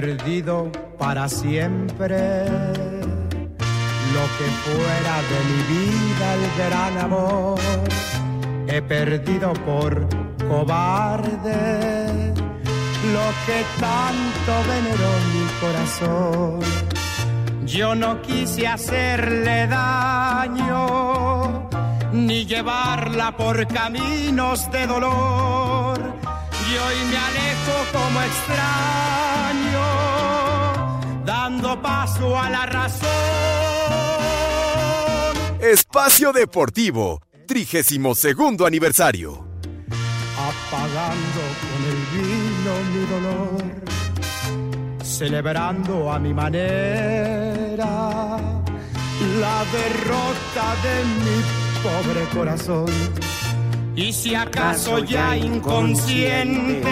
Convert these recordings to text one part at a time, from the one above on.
Perdido para siempre lo que fuera de mi vida el gran amor. He perdido por cobarde lo que tanto veneró mi corazón. Yo no quise hacerle daño ni llevarla por caminos de dolor. Y hoy me alejo como extraño, dando paso a la razón. Espacio Deportivo, 32 segundo aniversario. apagando con el vino mi dolor, celebrando a mi manera la derrota de mi pobre corazón. Y si acaso ya inconsciente,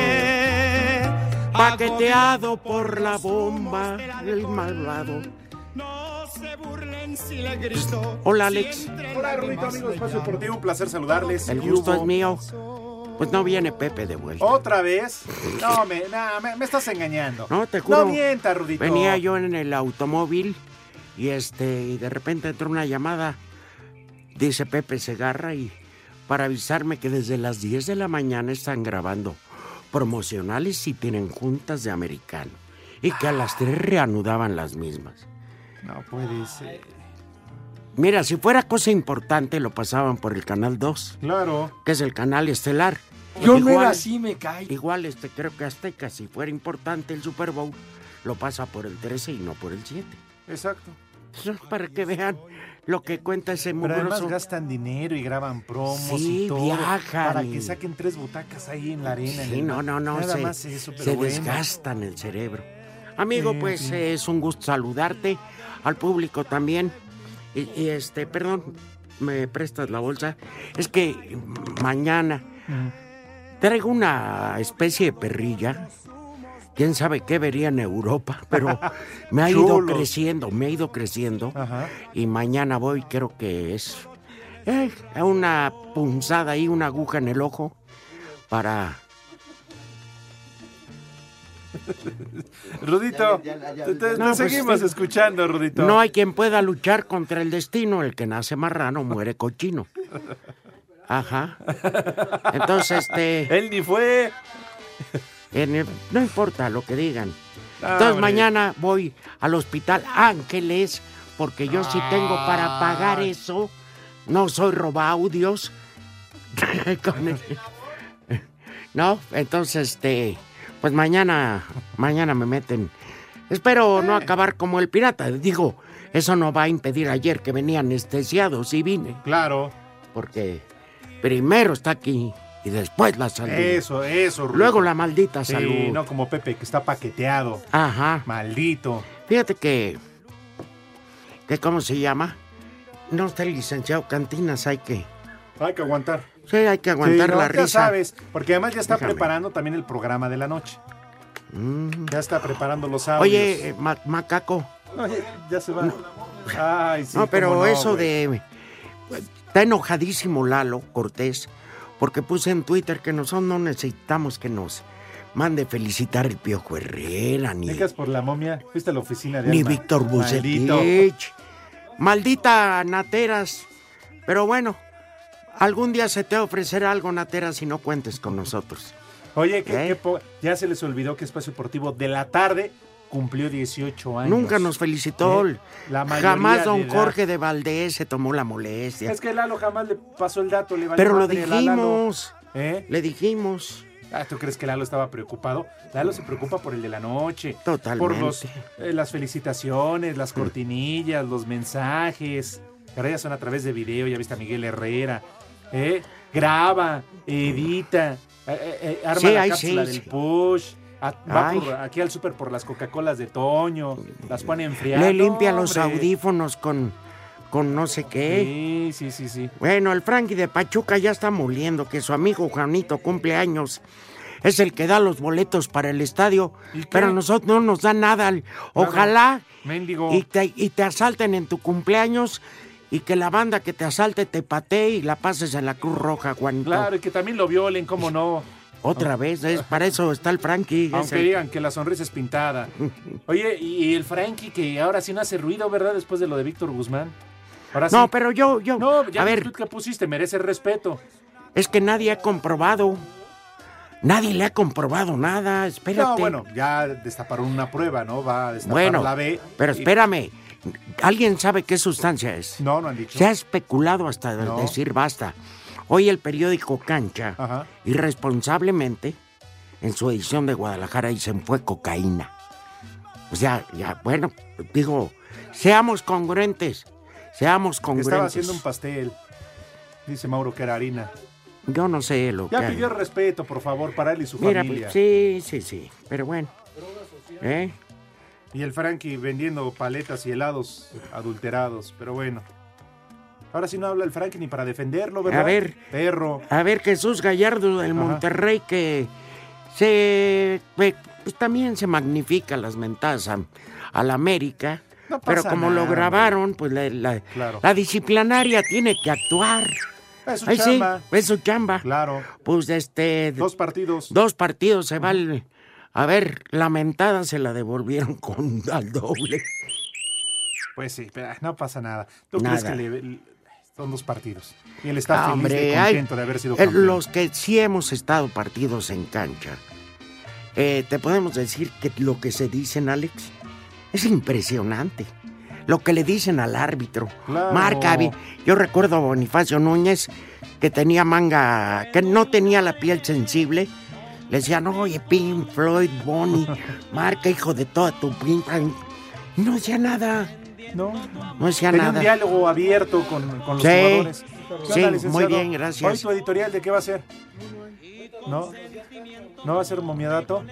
Paqueteado por la bomba, el malvado. no se burlen si le grito. Hola, Alex. Hola, Rudito, amigos de Espacio Deportivo. Un placer saludarles. El ¿Qué gusto es mío. Pues no viene Pepe de vuelta. ¿Otra vez? No, me, nah, me, me estás engañando. No, te juro. No mienta, Rudito. Venía yo en el automóvil y este y de repente entró una llamada. Dice Pepe Segarra y para avisarme que desde las 10 de la mañana están grabando promocionales y tienen juntas de americano. Y que a las 3 reanudaban las mismas. No puede ser. Mira, si fuera cosa importante lo pasaban por el canal 2, Claro. que es el canal estelar. Yo no era así, me cae. Igual este creo que Azteca, si fuera importante el Super Bowl, lo pasa por el 13 y no por el 7. Exacto. Para que vean lo que cuenta ese Pero además mugroso. gastan dinero y graban promos Sí, y todo. viajan Para que saquen tres butacas ahí en la arena. en Sí, no, no, no. Nada se más eso, pero se bueno. desgastan el cerebro. Amigo, Sí, pues sí. es un gusto saludarte, al público también. Y, y, este, perdón, ¿me prestas la bolsa? Es que mañana traigo una especie de perrilla. Quién sabe qué vería en Europa, pero me ha ido creciendo, me ha ido creciendo. Ajá. Y mañana voy, creo que es eh, una punzada ahí, una aguja en el ojo para Rudito, te, te- te No, seguimos escuchando, Rudito. No hay quien pueda luchar contra el destino. El que nace marrano muere cochino. Ajá. Entonces, este. Él ni fue. En el- no importa lo que digan. Ah, Entonces, hombre. mañana voy al hospital Ángeles, porque yo sí tengo para pagar eso. No soy robaudios. El- No, entonces, este. Pues mañana. Mañana me meten. Espero no acabar como el pirata. Digo, eso no va a impedir ayer que venía anestesiado, si vine. Claro. Porque primero está aquí y después la salud. Eso, eso, Rudito. Luego la maldita Sí, salud. no como Pepe, que está paqueteado. Ajá. Maldito. Fíjate que. que ¿Cómo se llama? No está el licenciado Cantinas, hay que. Hay que aguantar. Sí, hay que aguantar Sí, no, la ya risa. sabes, porque además ya está Déjame. preparando también el programa de la noche. Mm. Ya está preparando los audios. Oye, eh, ma- macaco. No, ya, ya se va. Ay, sí, no, pero no, eso de. Está enojadísimo Lalo Cortés porque puse en Twitter que nosotros no necesitamos que nos mande felicitar el Piojo Herrera, ni, Dejas por la momia. Fuiste a la oficina de ni Alma. Víctor Maldito. Bucetich. Maldita Nateras. Pero bueno, algún día se te ofrecerá algo, Nateras, si no cuentes con nosotros. Oye, ¿qué- ¿Eh? qué ya se les olvidó que Espacio Deportivo de la tarde cumplió 18 años. Nunca nos felicitó. ¿Eh? La jamás don. Jorge de Valdés se tomó la molestia. Es que Lalo jamás le pasó el dato, le valió Pero lo Lalo. dijimos, ¿Eh? le dijimos. Ah, ¿Tú crees que Lalo estaba preocupado? Lalo se preocupa por el de la noche. Totalmente. Por los, eh, las felicitaciones, las cortinillas, los mensajes. Que ahora ya son a través de video, ya viste a Miguel Herrera. ¿eh? Graba, edita, eh, eh, arma Sí, la cápsula sí, del sí. push. A- va por- aquí al súper por las Coca-Colas de Toño. Las pone a enfriar. Le limpia los audífonos con, con no sé qué. Sí, sí, sí, sí. Bueno, el Frankie de Pachuca ya está moliendo que su amigo Juanito cumple años. Es el que da los boletos para el estadio, pero a nosotros no nos da nada. Ojalá y te, y te asalten en tu cumpleaños y que la banda que te asalte te patee y la pases en la Cruz Roja, Juanito. Claro, y que también lo violen, cómo no. Otra vez, es, para eso está el Frankie. Aunque digan que la sonrisa es pintada. Oye, y el Frankie que ahora sí no hace ruido, ¿verdad? Después de lo de Víctor Guzmán. Ahora sí. No, pero yo, yo, No, ya a ver, que pusiste, merece respeto. es que nadie ha comprobado. Nadie le ha comprobado nada, espérate. No, bueno, ya destaparon una prueba, ¿no? Va a destapar Bueno, la B. pero y- espérame. ¿Alguien sabe qué sustancia es? No, no han dicho. Se ha especulado hasta No. decir basta. Hoy el periódico Cancha, Ajá. irresponsablemente, en su edición de Guadalajara, dicen fue cocaína. O sea, ya, bueno, digo, seamos congruentes. Seamos congruentes. estaba haciendo un pastel. Dice Mauro que era harina. Yo no sé lo Ya que. pidió respeto, por favor, para él y su Mira, familia. pues, sí, sí, sí. Pero bueno. ¿Eh? Y el Frankie vendiendo paletas y helados adulterados. Pero bueno. Ahora sí no habla el Frankie ni para defenderlo, ¿verdad? A ver. Perro. A ver, Jesús Gallardo del Ajá. Monterrey que se pues, también se magnifica las mentadas a, a la América. No pero pasa como lo grabaron, pues la, la- Claro. la disciplinaria tiene que actuar. Es su Ay, sí, chamba. es su chamba. Claro. Pues este, Dos partidos. dos partidos se va el- A ver, la mentada se la devolvieron con al doble. Pues sí, pero no pasa nada. ¿Tú Nada. crees que le- son dos partidos? Y él está Ah, feliz hombre, y contento de haber sido eh, campeón. Los que sí hemos estado partidos en cancha, eh, te podemos decir que lo que se dicen, Alex, es impresionante. Lo que le dicen al árbitro. Claro. Marca, yo recuerdo a Bonifacio Núñez que tenía manga, que no tenía la piel sensible. Le decían, oye, Pink Floyd, Bonnie, marca, hijo de toda tu pin. Y no decía nada, No, no decía tenía nada. un diálogo abierto con, con los Sí, jugadores. ¿Qué sí, muy bien, gracias. Hoy tu editorial, ¿de qué va a ser? ¿No? ¿No va a ser momiadato?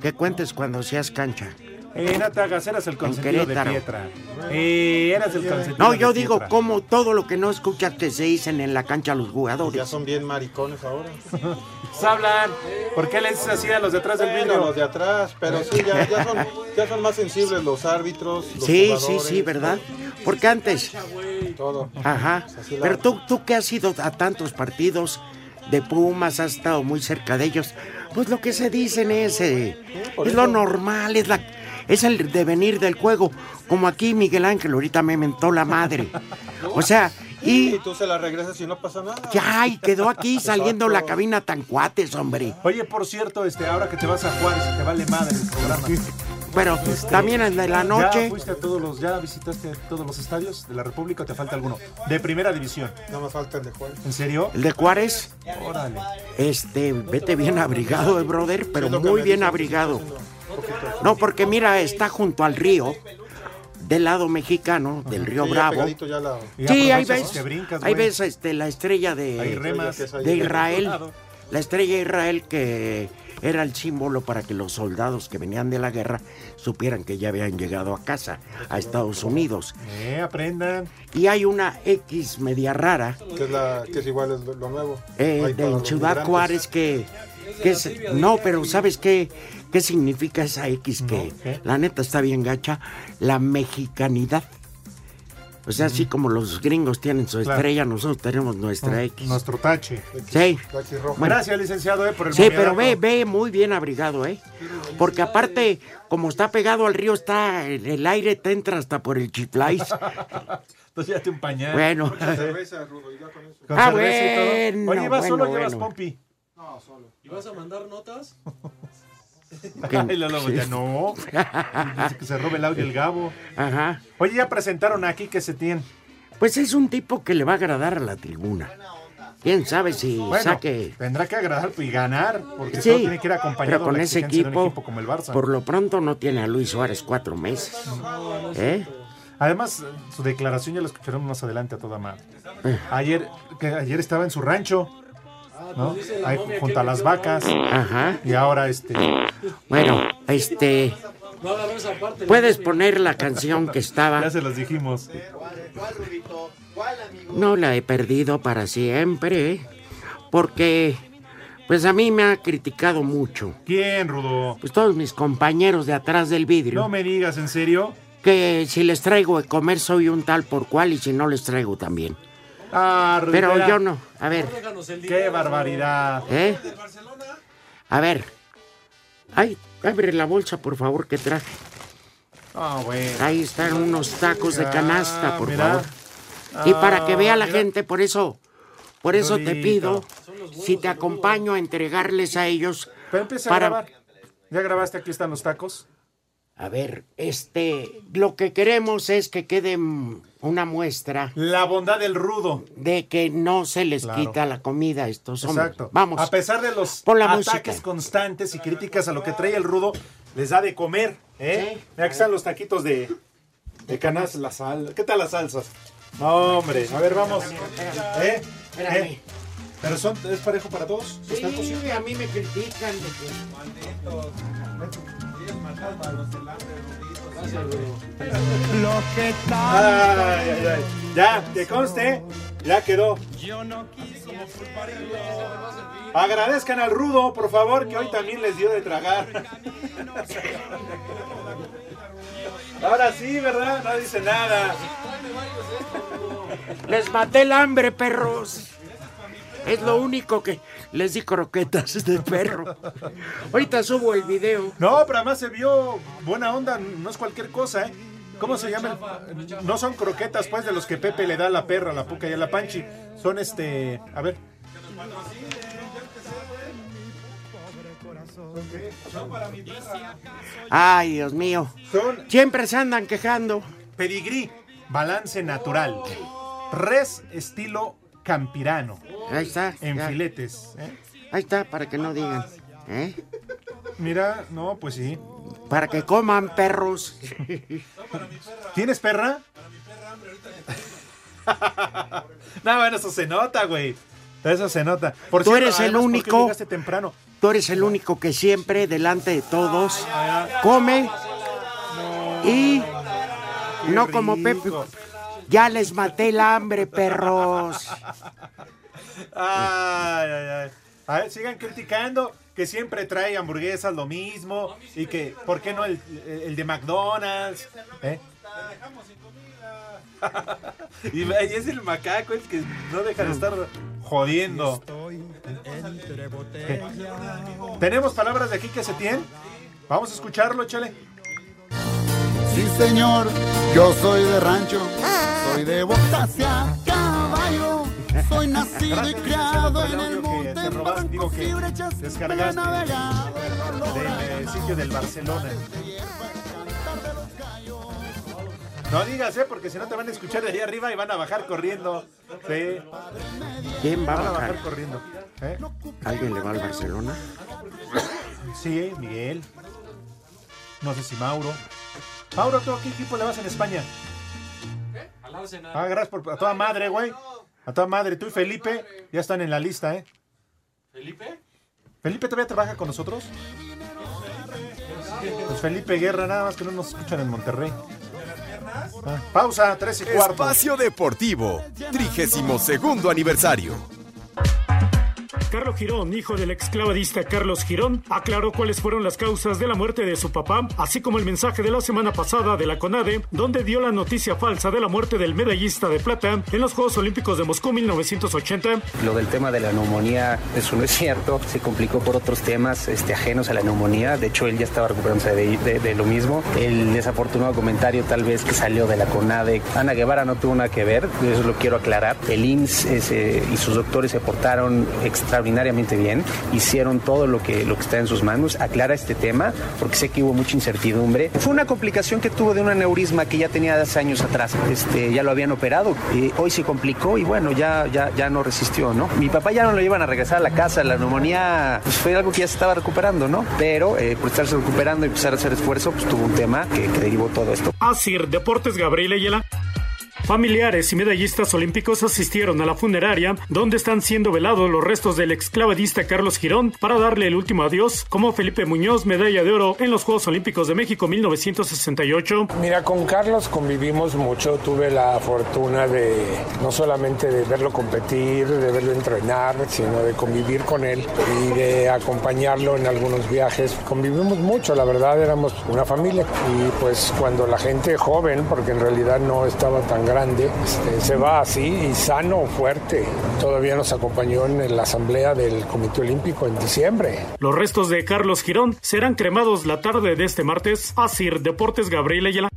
Que cuentes cuando seas cancha. Eh, no te hagas, eras el consentido de. Pietra. Eh, eras el consentido No, de yo digo Pietra. como todo lo que no escuchas que se dicen en la cancha los Ya jugadores. son bien maricones ahora. Se hablan. ¿Por qué le dices así a los detrás del Bueno, vidrio? los de atrás, pero sí, ya, ya son, ya son más sensibles los árbitros. Los Sí, sí, jugadores, sí, ¿verdad? Porque antes, Todo. ajá. Pero tú, tú que has ido a tantos partidos de Pumas, has estado muy cerca de ellos, pues lo que se dicen es, eh, es lo normal, es la, es el devenir del juego. Como aquí Miguel Ángel ahorita me mentó la madre. O sea, Y y tú se la regresas y no pasa nada. ya, y quedó aquí saliendo la cabina tan cuates, hombre. Oye, por cierto, este, ahora que te vas a Juárez, te vale madre el programa. Pero también el de la ¿Ya noche. fuiste a todos los, ya visitaste todos los estadios de la República o te falta alguno? De primera división. No me falta el de Juárez. ¿En serio? El de Juárez, Órale. este, vete bien abrigado, eh, brother, pero muy bien abrigado. No, porque mira, está junto al río, del lado mexicano, del río Sí, Bravo. ya la- Sí, ahí aprovechas ves, que brincas, ahí ves este, la estrella de, remas. de del Israel, la estrella de Israel que era el símbolo para que los soldados que venían de la guerra supieran que ya habían llegado a casa, a Estados Unidos. Eh, aprendan. Y hay una X media rara que es, la, que es igual es lo, nuevo. eh, Ahí para de los Ciudad. Juárez que, es, no, pero ¿sabes qué, qué significa esa X? Que No, ¿qué? la neta está bien gacha, la mexicanidad. O sea, así como los gringos tienen su Claro. estrella, nosotros tenemos nuestra X. Nuestro tache. Sí. Bueno. Gracias, licenciado, eh, por el sí, pero ve, ve muy bien abrigado, ¿eh? Porque aparte, como está pegado al río, está el el aire te entra hasta por el chiflais. Entonces ya te un pañal. Bueno, Cerveza, Rudo, y ya con eso. Con Ah, cerveza y todo. bueno, Oye, ¿vas solo o bueno, llevas pompi? ¿Y vas a mandar notas? Ay, Lolo, ya no. Dice que se robe el audio el Gabo. Ajá. Oye, ya presentaron aquí que se tiene. Pues es un tipo que le va a agradar a la tribuna. Quién sabe si Bueno, saque. tendrá que agradar y ganar, porque Sí, solo tiene que ir acompañado pero con ese exigencia de un equipo, equipo como el Barça. por lo pronto no tiene a Luis Suárez cuatro meses. ¿Eh? Además, su declaración ya la escucharemos más adelante a toda madre. Eh. Ayer, que ayer estaba en su rancho, ¿no? pues Ahí junto a las vacas. Ajá. Y ahora este. Bueno, este. No agarró esa parte. Puedes poner la canción que Ya estaba. se los dijimos. No la he perdido para siempre. Porque, pues a mí me ha criticado mucho. ¿Quién, Rudo? Pues todos mis compañeros de atrás del vidrio. No me digas, ¿en serio? Que si les traigo de comer soy un tal por cual y si no les traigo también. Ah, Pero yo no. A ver, Qué barbaridad. ¿eh? A ver. Ay, abre la bolsa, por favor, que traje. Ah, güey. Ahí están unos tacos de canasta, Ah, por mira. favor. Y para que vea la Ah, mira. gente, por eso, por eso te pido, si te acompaño a entregarles a ellos. Pero empieza para- a grabar. ¿Ya grabaste? Aquí están los tacos. A ver, este, lo que queremos es que quede una muestra La bondad del rudo. de que no se les Claro. quita la comida a estos hombres. Exacto. Vamos. A pesar de los ataques música. constantes y críticas a lo que trae el rudo, les da de comer, ¿eh? Sí. Mira, aquí están los taquitos de, de canas, la sal. ¿Qué tal las salsas? No, hombre. A ver, vamos. ¿Eh? Espérame. ¿Eh? ¿Pero son, es parejo para todos? Sí, a mí me critican de que... Lo que tal Ay, ay, ay. Ya, que conste, ya quedó. yo no quise Agradezcan al rudo, por favor, que hoy también les dio de tragar. Ahora sí, ¿verdad? No dice nada. Les maté el hambre, perros. Es lo único que les di croquetas de perro. Ahorita subo el video. No, pero además se vio buena onda, no es cualquier cosa, ¿eh? ¿Cómo se llama? el- No son croquetas, pues, de los que Pepe le da a la perra, a la puca y a la panchi. Son este. A ver. Ay, Dios mío. Son Siempre se andan quejando. pedigrí, balance natural. Res estilo campirano, Ahí está. en ya. filetes. ¿eh? Ahí está, para que no digan. ¿eh? Mira, no, pues sí. Para que coman perros. ¿Tienes perra? no, bueno, eso se nota, güey. Eso se nota. Por Tú cierto, eres el además, ¿por qué único- llegaste temprano. Tú eres el único que siempre, delante de todos, come y no como Pepe. Ya les maté el hambre, perros. Ay, ay, ay. A ver, sigan criticando que siempre trae hamburguesas lo mismo y que, ¿por qué no el, el de McDonald's? ¿Eh? y es el macaco el que no deja de estar jodiendo. ¿Tenemos palabras de aquí que se tienen? Vamos a escucharlo, chale. Sí, señor, yo soy de rancho, soy de botas y a caballo. Soy nacido y criado en el monte, digo que y brechas descargaste. del eh, sitio del Barcelona. No digas, ¿eh? Porque si no te van a escuchar de ahí arriba y van a bajar corriendo. Sí, ¿Quién va van a a bajar bajar? corriendo. ¿Eh? ¿Alguien le va al Barcelona? Sí, Miguel. No sé si Mauro. Mauro, ¿tú a qué equipo le vas en España? Al Arsenal. Ah, gracias por... A toda madre, güey. A toda madre. Tú y Felipe ya están en la lista, ¿eh? ¿Felipe? ¿Felipe todavía trabaja con nosotros? Pues Felipe Guerra, nada más que no nos escuchan en Monterrey. Ah, pausa, tres y cuarto. Espacio Deportivo, 32 aniversario. Carlos Girón, hijo del exclavadista Carlos Girón, aclaró cuáles fueron las causas de la muerte de su papá, así como el mensaje de la semana pasada de la CONADE, donde dio la noticia falsa de la muerte del medallista de plata en los Juegos Olímpicos de Moscú 1980. Lo del tema de la neumonía, eso no es cierto. Se complicó por otros temas este, ajenos a la neumonía. De hecho, él ya estaba recuperándose de, lo mismo. El desafortunado comentario tal vez que salió de la CONADE. Ana Guevara no tuvo nada que ver, eso lo quiero aclarar. El IMSS y sus doctores se portaron extraordinariamente extraordinariamente bien, hicieron todo lo que, lo que está en sus manos, aclara este tema, porque sé que hubo mucha incertidumbre. Fue una complicación que tuvo de un aneurisma que ya tenía hace años atrás, este, ya lo habían operado, eh, hoy se complicó y bueno, ya, ya, ya no resistió, ¿no? Mi papá ya no lo iban a regresar a la casa, la neumonía pues, fue algo que ya se estaba recuperando, ¿no? Pero eh, por estarse recuperando y empezar a hacer esfuerzo, pues tuvo un tema que, derivó todo esto. Asir Deportes Gabriel Ayala. Familiares y medallistas olímpicos asistieron a la funeraria donde están siendo velados los restos del exclavadista Carlos Girón para darle el último adiós como Felipe Muñoz, medalla de oro en los Juegos Olímpicos de México 1968. Mira, con Carlos convivimos mucho, tuve la fortuna de no solamente de verlo competir, de verlo entrenar, sino de convivir con él y de acompañarlo en algunos viajes. Convivimos mucho, la verdad éramos una familia y pues cuando la gente joven, porque en realidad no estaba tan grande, este, se va así y sano, fuerte. Todavía nos acompañó en la asamblea del Comité Olímpico en diciembre. Los restos de Carlos Girón serán cremados la tarde de este martes. Asir Deportes Gabriel Ayala.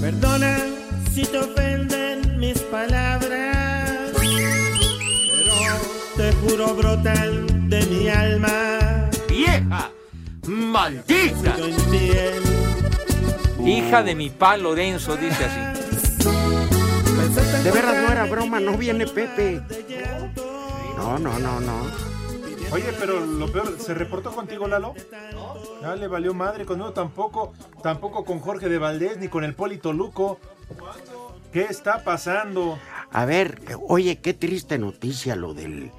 Perdona si te ofenden mis palabras, pero te juro brotan de mi alma. ¡Maldita! Hija de mi pa Lorenzo, dice así. De veras no era broma, no viene Pepe. No, no, no, no. Oye, pero lo peor, ¿se reportó contigo, Lalo? Ya le valió madre, conmigo tampoco, tampoco con Jorge de Valdés ni con el Polito Luco. ¿Qué está pasando? A ver, oye, qué triste noticia lo del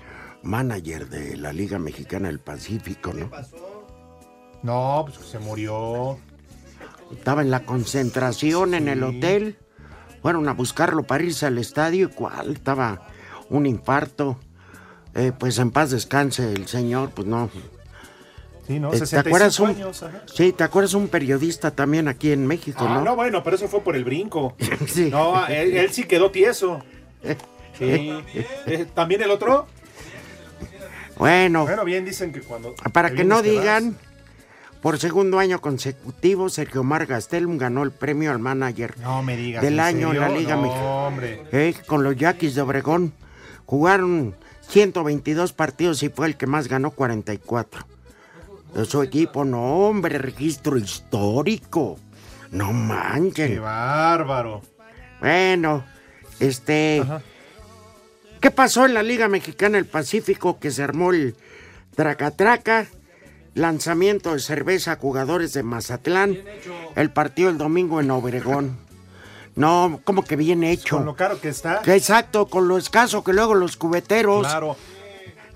manager de la Liga Mexicana del Pacífico, ¿no? No, pues se murió. Estaba en la concentración en el hotel. Fueron a buscarlo para irse al estadio. ¿Y cuál? Estaba un infarto. Eh, pues en paz descanse el señor, pues no. Sí, ¿no? Eh, ¿Te 65 acuerdas un, años, sí, ¿te acuerdas un periodista también aquí en México, Ah, no? no, bueno, pero eso fue por el brinco. Sí. No, él, él sí quedó tieso. Sí. Eh, ¿También el otro? Bueno, Bueno, bien dicen que cuando... para que no vas. Por segundo año consecutivo, Sergio Mar Gastelum ganó el premio al manager No me digas. del ¿en año en la? Liga no, Mexicana. hombre. Eh, con los Yaquis de Obregón. Jugaron 122 partidos y fue el que más ganó 44. De su equipo, no, hombre, registro histórico. No Qué manchen. bárbaro. Bueno, este. ¿Qué pasó en la Liga Mexicana del Pacífico que se armó el traca-traca? Lanzamiento de cerveza a jugadores de Mazatlán. El partido el domingo en Obregón. No, como que bien hecho. Con lo caro que está. Que exacto, con lo escaso que luego los cubeteros Claro.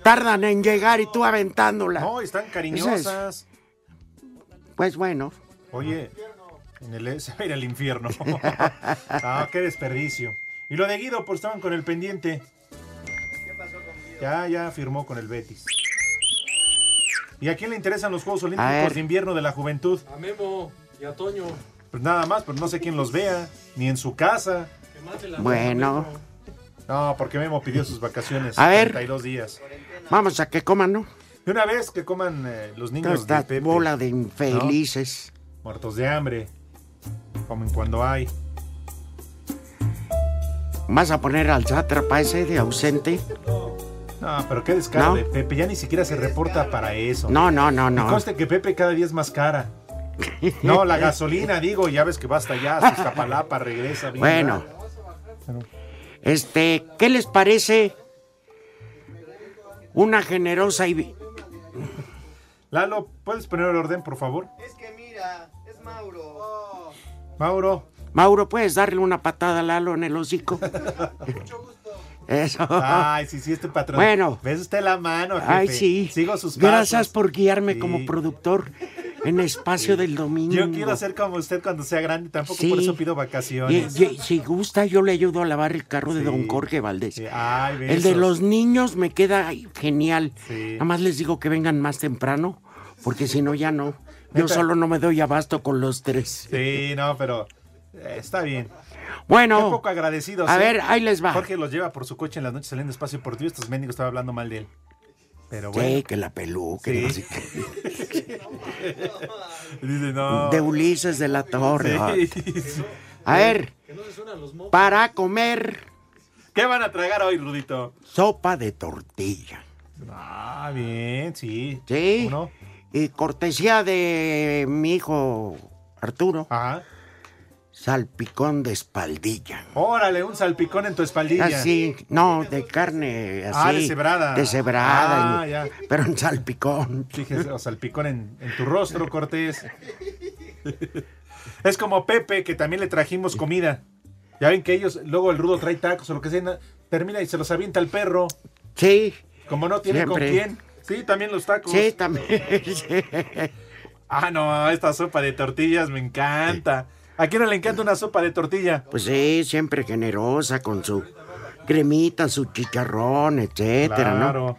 tardan en llegar y tú aventándola. No, están cariñosas. Pues bueno, Oye, en el, se va a ir al infierno. ah, qué desperdicio. Y lo de Guido, pues estaban con el pendiente. Ya, ya firmó con el Betis. ¿Y a quién le interesan los Juegos. Olímpicos de Invierno de la Juventud? A Memo y a Toño. Pues nada más, pero no sé quién los vea, ni en su casa. Que mate la bueno. No, porque Memo pidió sus vacaciones. A ver. 32 días. Vamos a que coman, ¿no? De una vez que coman eh, los niños Toda esta de Pepe. bola de infelices. Muertos de hambre. Comen cuando hay. ¿Vas a poner al sátrapa ese de ausente? No, pero qué descaro ¿No? de Pepe. Ya ni siquiera se reporta para eso. No, no, no, Y no. conste que Pepe cada día es más cara. No, la gasolina, digo, ya ves que va hasta allá, hasta Iztapalapa, regresa. bien Bueno. Este, ¿qué les parece? Una generosa y... Lalo, ¿puedes poner el orden, por favor? Es que mira, es Mauro. Mauro. Mauro, ¿puedes darle una patada a Lalo en el hocico? Eso. Ay, sí, sí, este patrón. Bueno. ¿Ves usted la mano, jefe? Ay, sí. Sigo sus pasos. Gracias por guiarme Sí. como productor en espacio del domingo. Yo quiero ser como usted cuando sea grande, tampoco Sí. por eso pido vacaciones. y- si gusta, yo le ayudo a lavar el carro de don Jorge Valdés. Ay, El de los niños me queda genial. Nada más les digo que vengan más temprano, porque si no, ya no. Yo solo no me doy abasto con los tres. Sí, no, pero eh, está bien. Qué Bueno, poco agradecidos. a ¿eh? ver, ahí les va. Jorge los lleva por su coche en las noches saliendo espacio por ti. Estos mendigos estaban hablando mal de él. Pero Sí, bueno. que la peluca. Sí. no sé qué. Dice, no. De Ulises de la Torre. Sí. A ver, para comer ¿Qué van a tragar hoy, Rudito? sopa de tortilla. Ah, bien, sí. Sí. ¿Cómo no? Y cortesía de mi hijo Arturo. Ajá. Salpicón de espaldilla. Órale, un salpicón en tu espaldilla. Así, no, de carne así. Ah, deshebrada. Deshebrada. Ah, y- ya. Pero en salpicón. Fíjese, o salpicón en, en tu rostro, Cortés. Es como Pepe, que también le trajimos comida. Ya ven que ellos, luego el rudo trae tacos o lo que sea, na- termina y se los avienta al perro. Sí. Como no tiene con quién. Sí, también los tacos. Sí, también. sí. Ah, no, esta sopa de tortillas me encanta. ¿A quién no le encanta una sopa de tortilla? Pues sí, siempre generosa con su cremita, su chicharrón, etcétera, Claro. ¿no?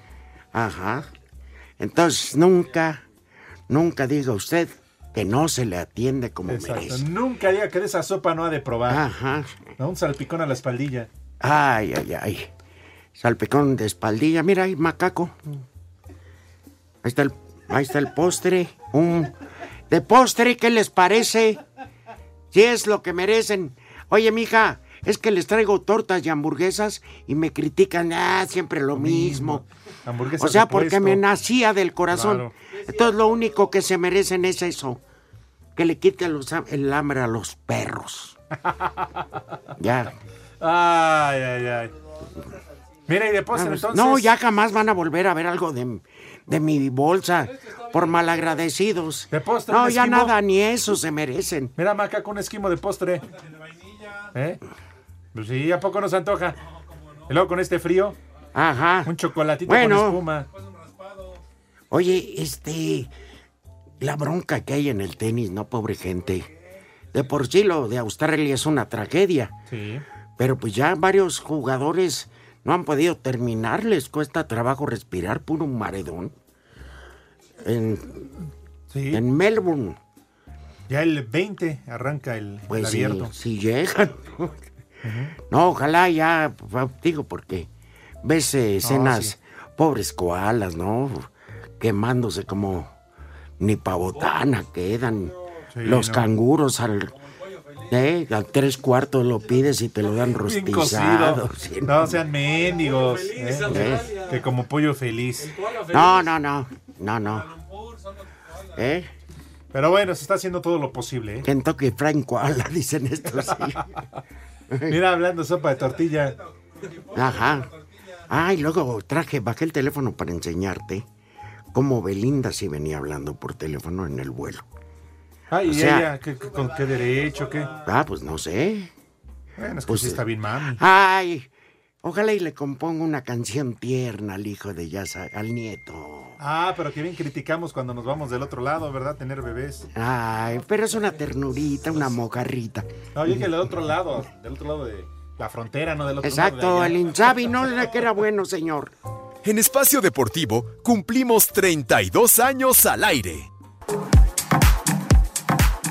Ajá. Entonces, nunca, nunca diga usted que no se le atiende como Exacto. merece. Nunca diga que de esa sopa no ha de probar. Ajá. Un salpicón a la espaldilla. Ay, ay, ay. Salpicón de espaldilla. Mira, ahí, macaco. Ahí está el, ahí está el postre. Un, de postre, ¿qué les parece? Si es lo que merecen. Oye, mija, es que les traigo tortas y hamburguesas y me critican, ah, siempre lo mismo. Hamburguesas O sea, porque puesto. me nacía del corazón. Claro. Entonces, lo único que se merecen es eso. Que le quite los- el hambre a los perros. Ya. Ay, ay, ay. Mira, y de postre, Vamos. entonces. No, ya jamás van a volver a ver algo de, de mi bolsa por malagradecidos. De postre, no, ya esquimo. nada, ni eso se merecen. Mira, Maca, con un esquimo de postre. ¿Eh? Pues sí, ¿a poco nos antoja? Y luego con este frío, Ajá. un chocolatito Bueno. con espuma. Oye, este. La bronca que hay en el tenis, ¿no, pobre gente? De por sí lo de Australia es una tragedia. Sí. Pero pues ya varios jugadores no han podido terminar, les cuesta trabajo respirar, puro maredón. En, Sí. en Melbourne, Ya el 20 arranca el, el pues sí, abierto. si llegan. No, ojalá ya, digo, porque ves eh, escenas, sí. pobres koalas, ¿no? Quemándose como ni pa' botana quedan. Sí, Los no. canguros al, eh, al tres cuartos lo pides y te lo dan rostizado. sí, No sean mendigos. ¿eh? ¿Eh? Que como pollo feliz. No, no, no, no, no. ¿Eh? Pero bueno, se está haciendo todo lo posible. ¿eh? Kentucky Fried Koala, dicen estos. sí. Mira, hablando sopa de tortilla. Ajá. Ah, y luego traje, bajé el teléfono para enseñarte cómo Belinda sí venía hablando por teléfono en el vuelo. Ay, O ¿y sea- ella? ¿Qué- qué- ¿Con qué derecho? ¿Qué? Ah, pues no sé. Bueno, es que Pues, sí está bien, mami. Ay, ojalá y le componga una canción tierna al hijo de Yasa, al nieto. Ah, pero que bien criticamos cuando nos vamos del otro lado, ¿verdad? Tener bebés. Ay, pero es una ternurita, una mojarrita. No, yo que del otro lado, del otro lado de la frontera, no del otro Exacto, lado. de el. Insabi no le que era bueno, señor. En Espacio Deportivo cumplimos 32 años al aire.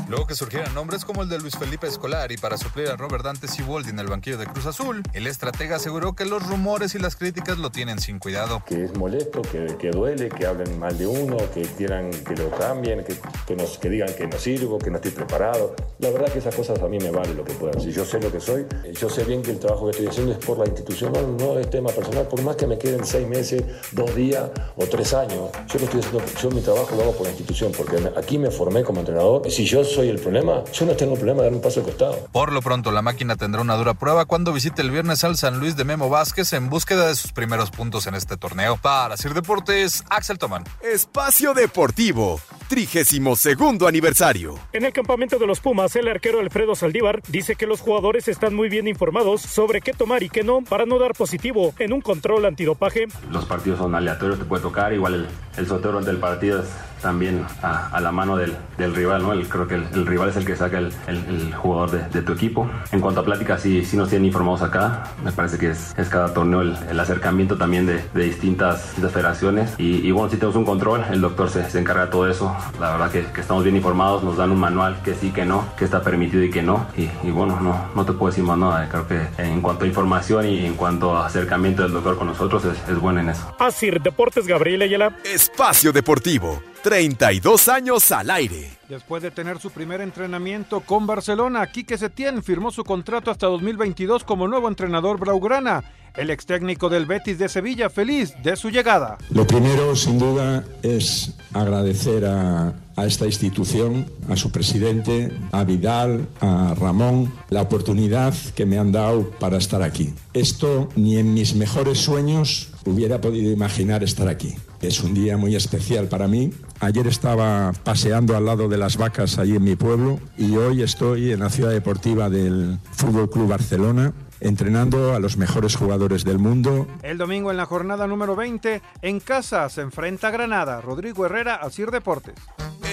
Luego que surgieran nombres como el de Luis Felipe Escolari para suplir a Robert Dante Siboldi en el banquillo de Cruz Azul, el estratega aseguró que los rumores y las críticas lo tienen sin cuidado. que es molesto, que, que duele, que hablen mal de uno, que quieran que lo cambien, que, que, nos, que digan que no sirvo, que no estoy preparado. La verdad que esas cosas a mí me valen lo que puedan. Si yo sé lo que soy, yo sé bien que el trabajo que estoy haciendo es por la institución, no, no es tema personal, por más que me queden seis meses, dos días o tres años. Yo lo estoy haciendo, yo mi trabajo lo hago por la institución, porque aquí me formé como entrenador. Si yo soy el problema, yo no tengo problema de dar un paso al costado. Por lo pronto, la máquina tendrá una dura prueba cuando visite el viernes al San Luis de Memo Vázquez en búsqueda de sus primeros puntos en este torneo. Para Sir Deportes, Axel Tomán. Espacio Deportivo, 32 aniversario. En el campamento de los Pumas, el arquero Alfredo Saldívar dice que los jugadores están muy bien informados sobre qué tomar y qué no para no dar positivo en un control antidopaje. Los partidos son aleatorios, te puede tocar. Igual el, el sorteo durante el partido es también a, a la mano del, del rival, ¿no? El- creo que el, el rival es el que saca el, el- el jugador de, de tu equipo. En cuanto a pláticas, sí, sí nos tienen informados acá. Me parece que es, es cada torneo el, el acercamiento también de, de distintas de federaciones. Y, y bueno, sí tenemos un control, el doctor se, se encarga de todo eso. La verdad que, que estamos bien informados, nos dan un manual que sí, que no, que está permitido y que no. Y, y bueno, no, no te puedo decir más nada. Creo que en cuanto a información y en cuanto a acercamiento del doctor con nosotros, es, es bueno en eso. Asir Deportes Gabriel Ayala. Espacio Deportivo, 32 años al aire. Después de tener su primer entrenamiento con Barcelona, Quique Setién firmó su contrato hasta 2022 como nuevo entrenador Blaugrana. El ex técnico del Betis de Sevilla, feliz de su llegada. Lo primero, sin duda, es agradecer a, a esta institución, a su presidente, a Vidal, a Ramón, la oportunidad que me han dado para estar aquí. Esto ni en mis mejores sueños hubiera podido imaginar estar aquí. Es un día muy especial para mí. Ayer estaba paseando al lado de las vacas allí en mi pueblo y hoy estoy en la ciudad deportiva del Fútbol Club Barcelona entrenando a los mejores jugadores del mundo. El domingo en la jornada número 20, en casa se enfrenta a Granada. Rodrigo Herrera, Asir Deportes.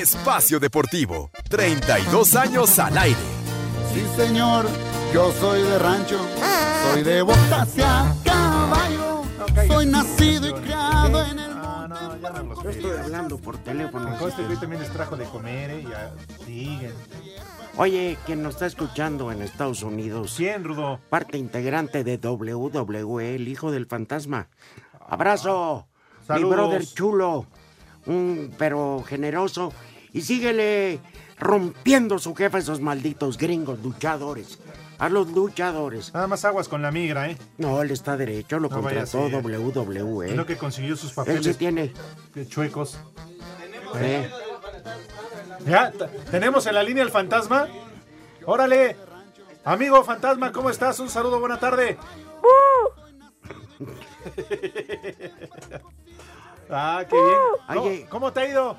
Espacio Deportivo, 32 años al aire. Sí, señor, yo soy de rancho, soy de botas y a caballo. Soy nacido y criado en el Yo estoy hablando por teléfono. Mejor este güey también les trajo de comer, ¿eh? Ya siguen. Oye, quien nos está escuchando en Estados Unidos. ¿Quién, Rudo? Parte integrante de WWE, el hijo del fantasma. Abrazo. Mi Saludos. brother chulo. Un pero generoso. Y síguele rompiendo su jefe a esos malditos gringos luchadores. A los luchadores. Nada más aguas con la migra, ¿eh? No, él está derecho, lo No contrató. WWE. Es lo que consiguió sus Él papeles sí tiene. chuecos. ¿eh? Ya, tenemos en la línea el fantasma. Órale. Amigo fantasma, ¿cómo estás? Un saludo, buena tarde. ah, qué bien. ¿Cómo, Oye. ¿Cómo te ha ido?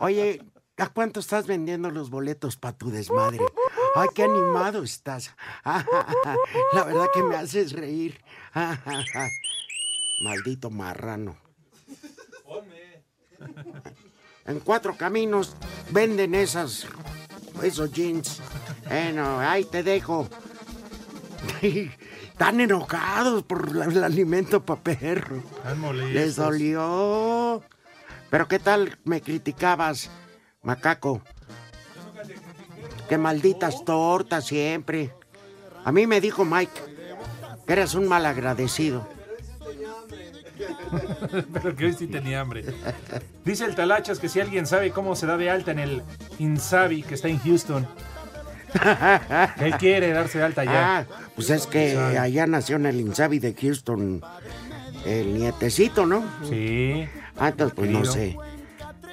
Oye, ¿a cuánto estás vendiendo los boletos para tu desmadre? Ay, qué animado estás. La verdad que me haces reír. Maldito marrano. En cuatro caminos venden esas, esos jeans. Bueno, ahí te dejo. Están enojados por el alimento para perro. Les dolió. Pero ¿qué tal me criticabas, macaco? Que malditas tortas siempre. A mí me dijo Mike que eres un mal agradecido. Pero que hoy sí tenía hambre. Dice el Talachas que si alguien sabe cómo se da de alta en el Insabi, que está en Houston. Que él quiere darse de alta allá. Ah, pues es que allá nació en el Insabi de Houston el nietecito, ¿no? Sí. Ah, entonces pues no sé.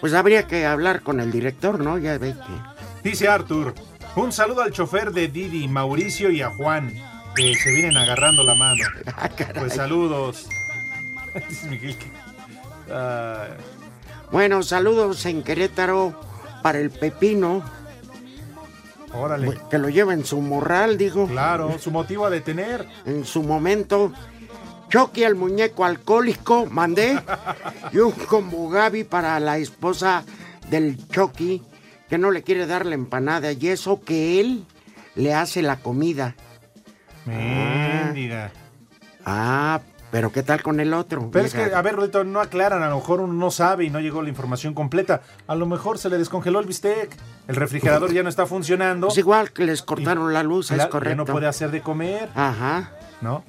Pues habría que hablar con el director, ¿no? Ya ve que... Dice Arthur, un saludo al chofer de Didi, Mauricio y a Juan, que se vienen agarrando la mano. Ah, Pues saludos. Ah, Bueno, saludos en Querétaro para el Pepino. órale. Que lo lleva en su morral, digo. Claro, su motivo a detener. En su momento. Chucky el muñeco alcohólico, mandé. Y un combo Gaby para la esposa del Chucky, que no le quiere dar la empanada. Y eso que él le hace la comida. Mendiga. Ah, pero ¿qué tal con el otro? Pero es que, a ver, Rodito, no aclaran, a lo mejor uno no sabe y no llegó la información completa. A lo mejor se le descongeló el bistec, el refrigerador ya no está funcionando. Es igual que les cortaron la luz, la- es ya correcto. no puede hacer de comer, Ajá. ¿no?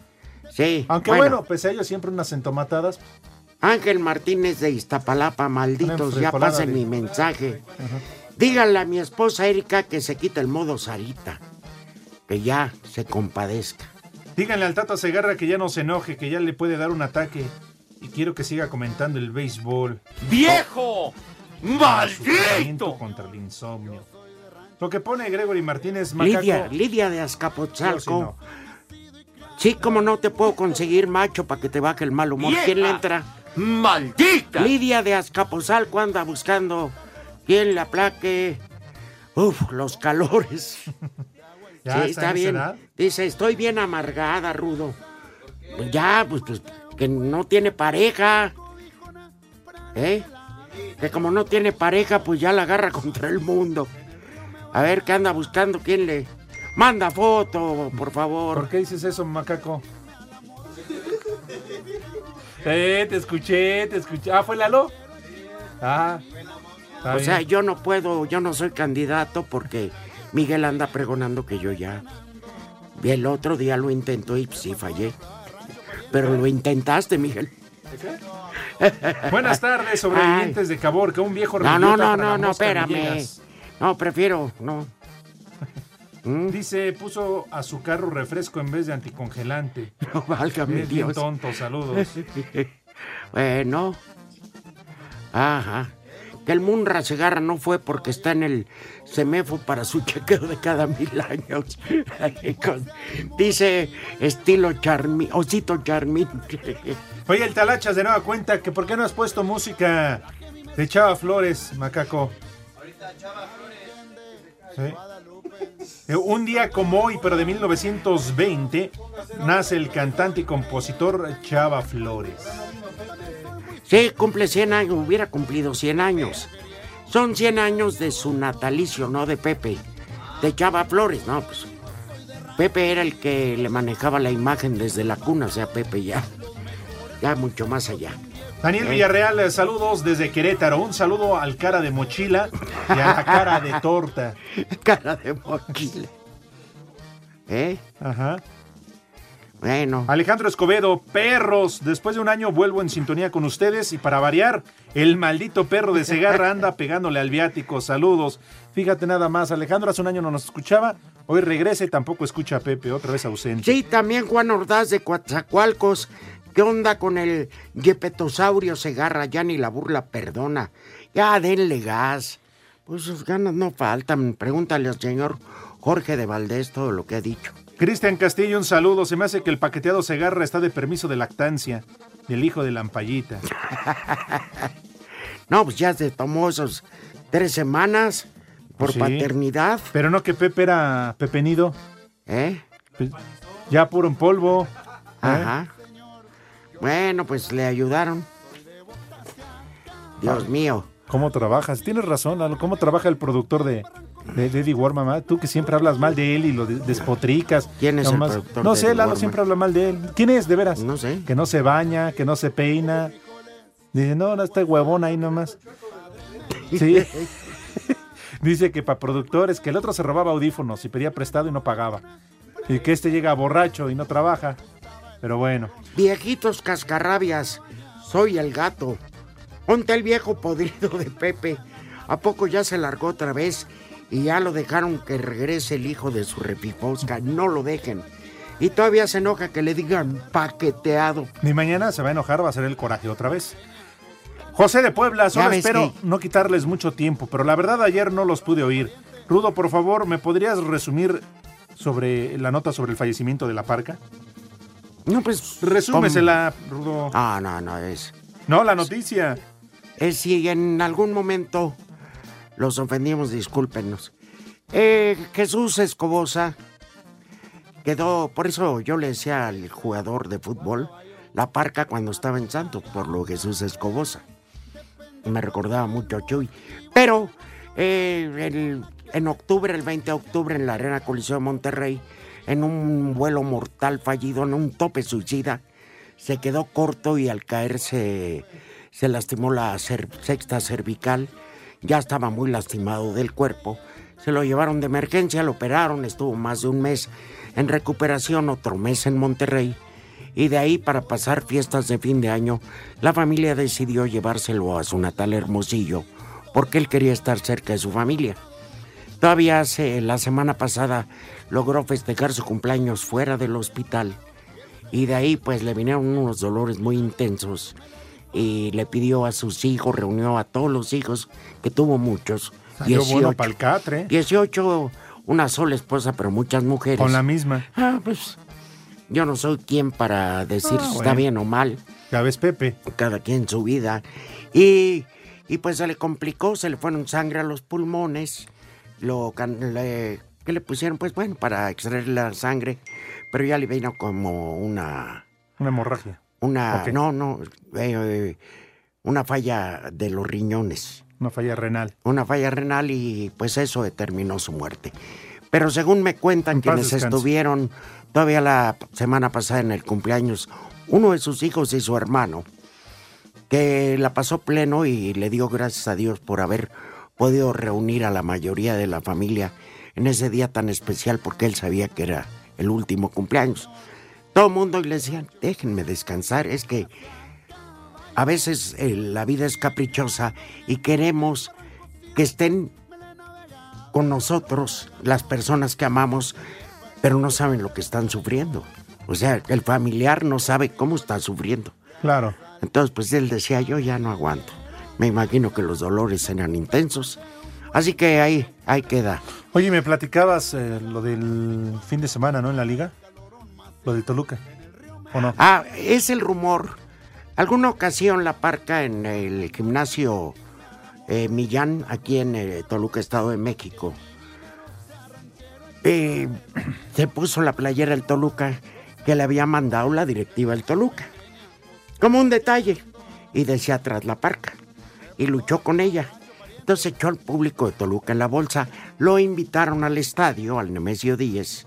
Sí. Aunque bueno, pues ellos siempre unas entomatadas. Ángel Martínez de Iztapalapa, malditos, ya pasen de- mi mensaje. Díganle a mi esposa Erika que se quite el modo Sarita. Que ya se compadezca. Díganle al Tata Segarra que ya no se enoje, que ya le puede dar un ataque. Y quiero que siga comentando el béisbol. ¡Viejo! ¡Maldito! Contra el insomnio. Lo que pone Gregory Martínez Macaco. Lidia, Lidia de Azcapotzalco. sí no. Sí, como no te puedo conseguir macho para que te baje el mal humor. ¿Quién le entra? ¡Maldita! Lidia de Azcapotzalco anda buscando quién le aplaque. Uf, los calores. Ya sí, está está en bien. edad. Dice, estoy bien amargada, Rudo. Pues ya, pues, pues, que no tiene pareja. ¿Eh? Que como no tiene pareja, pues ya la agarra contra el mundo. A ver, ¿qué anda buscando? ¿Quién le...? Manda foto, por favor. ¿Por qué dices eso, Macaco? Eh, te escuché, te escuché. Ah, ¿fue Lalo? Ah. O sea, yo no puedo, yo no soy candidato porque Miguel anda pregonando que yo ya. Y el otro día lo intentó y sí fallé. Pero lo intentaste, Miguel. Buenas tardes, sobrevivientes de Caborca, un viejo No, no, no, no, no, espérame. No, prefiero, no. Dice, puso a su carro refresco en vez de anticongelante. No, válgame Es bien Dios. tonto, saludos. bueno. Ajá. Que el Munra Segarra no fue porque está en el semefo para su chequeo de cada mil años. Dice estilo Charmín, Osito Charmín. Oye, el Talachas de nueva cuenta que por qué no has puesto música de Chava Flores, macaco. Sí. Eh, Un día como hoy, pero de 1920, nace el cantante y compositor Chava Flores. Sí, cumple 100 años, hubiera cumplido 100 años. Son 100 años de su natalicio, no de Pepe. De Chava Flores, no, pues. Pepe era el que le manejaba la imagen desde la cuna, o sea, Pepe ya. Ya mucho más allá. Daniel. Villarreal, eh, saludos desde Querétaro. Un saludo al cara de mochila y a la cara de torta. Cara de mochila. ¿Eh? Ajá. Bueno. Alejandro Escobedo, perros. Después de un año vuelvo en sintonía con ustedes y para variar, el maldito perro de Segarra anda pegándole al viático. Saludos. Fíjate nada más, Alejandro hace un año no nos escuchaba. Hoy regresa y tampoco escucha a Pepe, otra vez ausente. Sí, también Juan Ordaz de Coatzacoalcos. ¿Qué onda con el Yepetosaurio Segarra? Ya ni la burla perdona. Ya denle gas. Pues sus ganas no faltan. Pregúntale al señor Jorge de Valdés todo lo que ha dicho. Cristian Castillo, un saludo. Se me hace que el paqueteado Segarra está de permiso de lactancia del hijo de Lampallita. No, pues ya se tomó esos tres semanas por Sí. paternidad. Pero no que Pepe era pepenido. ¿Eh? Ya puro en polvo. ¿eh? Bueno, pues le ayudaron. Dios mío. ¿Cómo trabajas? Tienes razón, Lalo. ¿Cómo trabaja el productor de, de, de Eddie War, mamá? Tú que siempre hablas mal de él y lo de- despotricas. ¿Quién es el productor No sé, Lalo siempre habla mal de él. ¿Quién es, de veras? No sé. Que no se baña, que no se peina. Dice, no, no, está huevón ahí nomás. Sí. Dice que para productores, que el otro se robaba audífonos y pedía prestado y no pagaba. Y que este llega borracho y no trabaja. Pero bueno. Viejitos cascarrabias, soy el gato. Ponte el viejo podrido de Pepe. ¿A poco ya se largó otra vez? Y ya lo dejaron que regrese el hijo de su repifosca. No lo dejen. Y todavía se enoja que le digan paqueteado. Ni mañana se va a enojar, va a ser el coraje otra vez. José de Puebla, solo espero que- no quitarles mucho tiempo, pero la verdad ayer no los pude oír. Rudo, por favor, ¿me podrías resumir sobre la nota sobre el fallecimiento de la parca? No, pues. Resúmesela, Rudo. Ah, no, no, es. No, la noticia. Es si en algún momento los ofendimos, discúlpenos. Eh, Jesús Escobosa quedó, por eso yo le decía al jugador de fútbol, la parca cuando estaba en Santos, por lo Jesús Escobosa. Me recordaba mucho a Chuy. Pero eh, el- en octubre, el 20 de octubre, en la Arena Coliseo de Monterrey, en un vuelo mortal fallido, en un tope suicida, se quedó corto y al caer se, se lastimó la cer- sexta cervical. Ya estaba muy lastimado del cuerpo. Se lo llevaron de emergencia, lo operaron, estuvo más de un mes en recuperación, otro mes en Monterrey. Y de ahí para pasar fiestas de fin de año, la familia decidió llevárselo a su natal Hermosillo, porque él quería estar cerca de su familia. Todavía hace, la semana pasada logró festejar su cumpleaños fuera del hospital y de ahí pues le vinieron unos dolores muy intensos y le pidió a sus hijos, reunió a todos los hijos, que tuvo muchos. Salió bueno pa'l catre. 18, una sola esposa, pero muchas mujeres. Con la misma. Ah, pues yo no soy quien para decir Ah, si está bien o mal. Ya ves, Pepe. Cada quien su vida. Y, y pues se le complicó, se le fueron sangre a los pulmones. Lo, le- ¿Qué le pusieron? Pues bueno, para extraer la sangre. Pero ya le vino como una... Una hemorragia. Una... Ok. No, no. eh, eh, una falla de los riñones. Una falla renal. Una falla renal y pues eso determinó su muerte. Pero según me cuentan En quienes estuvieron todavía la semana pasada en el cumpleaños, uno de sus hijos y su hermano, que la pasó pleno y le dio gracias a Dios por haber podido reunir a la mayoría de la familia en ese día tan especial porque él sabía que era el último cumpleaños. Todo el mundo le decían, déjenme descansar, es que a veces eh, la vida es caprichosa y queremos que estén con nosotros las personas que amamos, pero no saben lo que están sufriendo. O sea, el familiar no sabe cómo está sufriendo. Claro. Entonces, pues él decía, yo ya no aguanto. Me imagino que los dolores eran intensos. Así que ahí, ahí queda. Oye, me platicabas eh, lo del fin de semana, ¿no? En la liga. Lo del Toluca. ¿O no? Ah, es el rumor. Alguna ocasión la parca en el gimnasio eh, Millán, aquí en eh, Toluca, Estado de México, eh, se puso la playera del Toluca que le había mandado la directiva del Toluca. Como un detalle. Y decía atrás la parca. Y luchó con ella. Entonces echó al público de Toluca en la bolsa. Lo invitaron al estadio, al Nemesio Díez.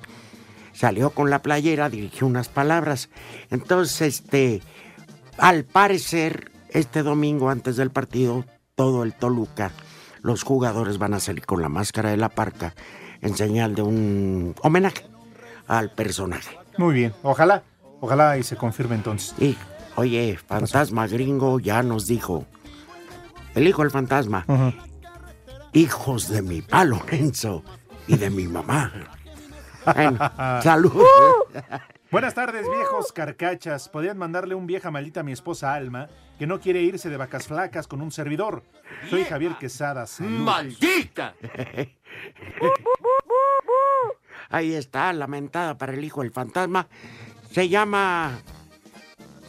Salió con la playera, dirigió unas palabras. Entonces, este, al parecer, este domingo antes del partido, todo el Toluca, los jugadores van a salir con la máscara de la parca en señal de un homenaje al personaje. Muy bien. Ojalá. Ojalá y se confirme entonces. Y, oye, Fantasma Gringo ya nos dijo, el hijo del fantasma, hijos de mi pa Lorenzo y de mi mamá. Bueno, salud. Buenas tardes, viejos carcachas. Podrían mandarle un vieja maldita a mi esposa Alma, que no quiere irse de vacas flacas con un servidor. Soy Javier Quesada. saludos. ¡Maldita! Ahí está, lamentada para el hijo del fantasma. Se llama.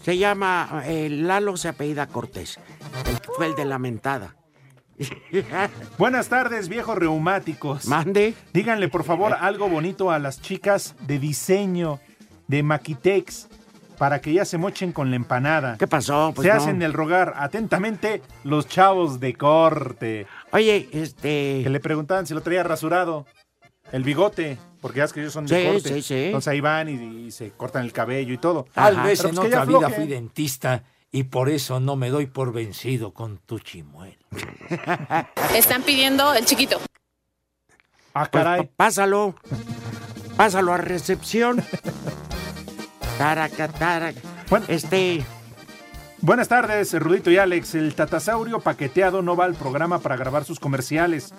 Se llama. eh, Lalo se apellida Cortés. El que fue el de lamentada. Buenas tardes, viejos reumáticos. Mande. Díganle, por favor, algo bonito a las chicas de diseño de Maquitex para que ya se mochen con la empanada. ¿Qué pasó? Pues se no. hacen el rogar. Atentamente, los chavos de corte. Oye, este. Que le preguntaban si lo traía rasurado. El bigote, porque ya es que ellos son de Sí, corte. sí, sí. Entonces ahí van y, y se cortan el cabello y todo. Tal vez Pero en pues ya otra vida fui dentista y por eso no me doy por vencido con tu chimuelo. Están pidiendo el chiquito. Ah, Pues, pa- pásalo. Pásalo a recepción. Taraca, taraca. Este. Buenas tardes, Rudito y Alex. El tatasaurio paqueteado no va al programa para grabar sus comerciales,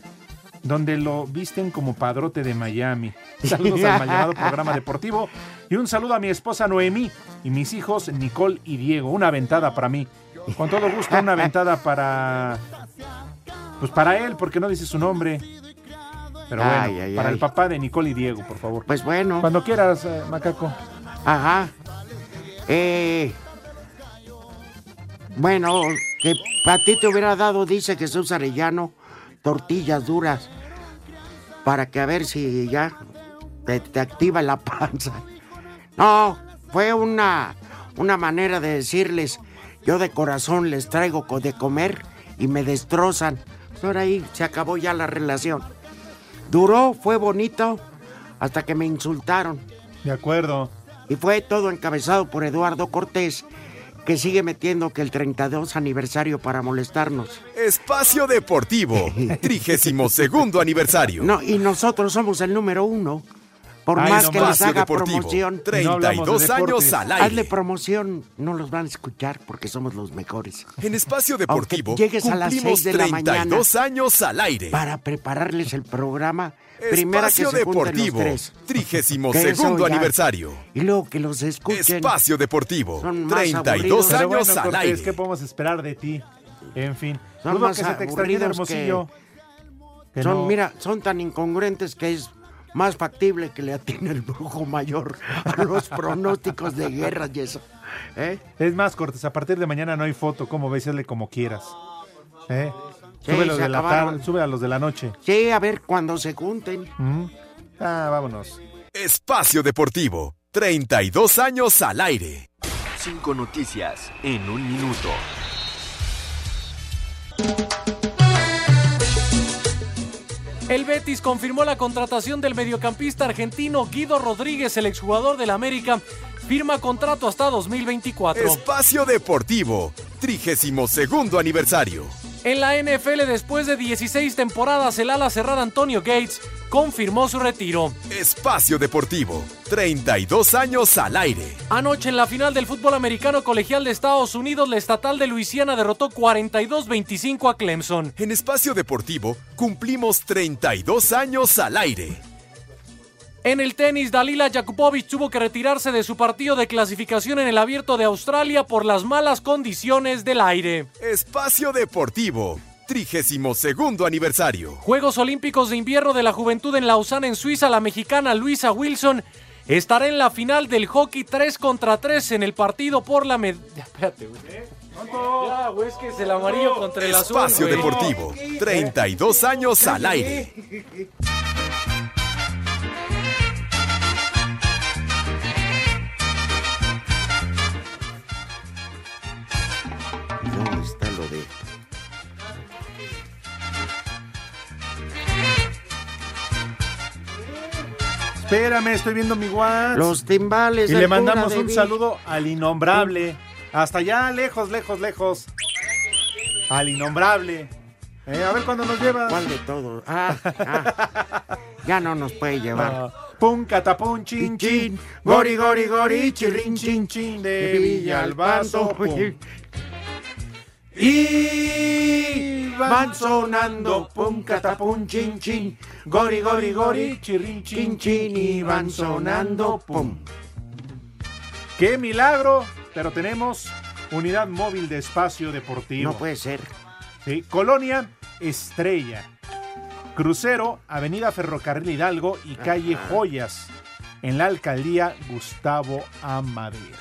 donde lo visten como padrote de Miami. Saludos al mal llamado programa deportivo y un saludo a mi esposa Noemí y mis hijos Nicole y Diego. Una aventada para mí. Con todo gusto, una aventada para. Pues para él, porque no dice su nombre. Pero bueno, Ay, ay, para ay. el papá de Nicole y Diego, por favor. Pues bueno. Cuando quieras, eh, Macaco. Ajá. Eh. Bueno, que a ti te hubiera dado, dice Jesús Arellano, tortillas duras. Para que a ver si ya te, te activa la panza. No, fue una, una manera de decirles, yo de corazón les traigo de comer y me destrozan. Ahora ahí se acabó ya la relación. Duró, fue bonito, hasta que me insultaron. De acuerdo. Y fue todo encabezado por Eduardo Cortés, que sigue metiendo que el 32 aniversario para molestarnos. Espacio Deportivo, 32 aniversario. No, y nosotros somos el número uno. Por Ay, más no que les haga Deportivo, promoción. 32 años al aire. Hazle promoción, no los van a escuchar porque somos los mejores. En Espacio Aunque Deportivo llegues a las cumplimos 6 de la mañana 32 años al aire. para prepararles el programa. Primera que Espacio se junten los Deportivo, tres. 32 Que eso ya- aniversario. Y luego que los escuchen. Espacio Deportivo, Son más 32 aburridos. Pero años bueno, al Cortés, aire. ¿qué podemos esperar de ti? En fin. Son más que se te extrañe de que- Hermosillo. Que son, no- mira, son tan incongruentes que es más factible que le atine el brujo mayor a los pronósticos de guerra y eso. ¿Eh? Es más, Cortés, a partir de mañana no hay foto, como ves, hazle como quieras. ¿Eh? Sí, sube, los de la tarde, sube a los de la noche. Sí, a ver cuando se junten. ¿Mm? Ah, vámonos. Espacio Deportivo, 32 años al aire. Cinco noticias en un minuto. El Betis confirmó la contratación del mediocampista argentino Guido Rodríguez, el exjugador del América. Firma contrato hasta 2024. Espacio Deportivo, 32 aniversario. En la NFL, después de 16 temporadas, el ala cerrada Antonio Gates confirmó su retiro. Espacio Deportivo, 32 años al aire. Anoche en la final del fútbol americano colegial de Estados Unidos, la estatal de Luisiana derrotó 42-25 a Clemson. En Espacio Deportivo cumplimos 32 años al aire. En el tenis, Dalila Jakubovic tuvo que retirarse de su partido de clasificación en el Abierto de Australia por las malas condiciones del aire. Espacio Deportivo, 32 aniversario. Juegos Olímpicos de Invierno de la Juventud en Lausana, en Suiza, la mexicana Luisa Wilson estará en la final del hockey 3 contra 3 en el partido por la medalla. Espérate, güey. Ya, güey, es que es el amarillo contra el azul. Espacio. Deportivo, 32 años al aire. Espérame, estoy viendo mi WhatsApp. Los timbales. Y le mandamos un saludo al innombrable. Hasta allá, lejos, lejos, lejos. Al innombrable. Eh, a ver cuándo nos lleva. ¿Cuál de todos? Ah, ah. ya no nos puede llevar. Pum, catapum, chin, chin. Gori, gori, gori, chirrin, chin, chin. De Villalbazo. Y van sonando pum catapum chin chin gori gori gori chirrin chin chin y van sonando pum. ¡Qué milagro! Pero tenemos unidad móvil de espacio deportivo. No puede ser. Sí, Colonia Estrella. Crucero, Avenida Ferrocarril Hidalgo y calle Joyas, en la alcaldía Gustavo Amadero.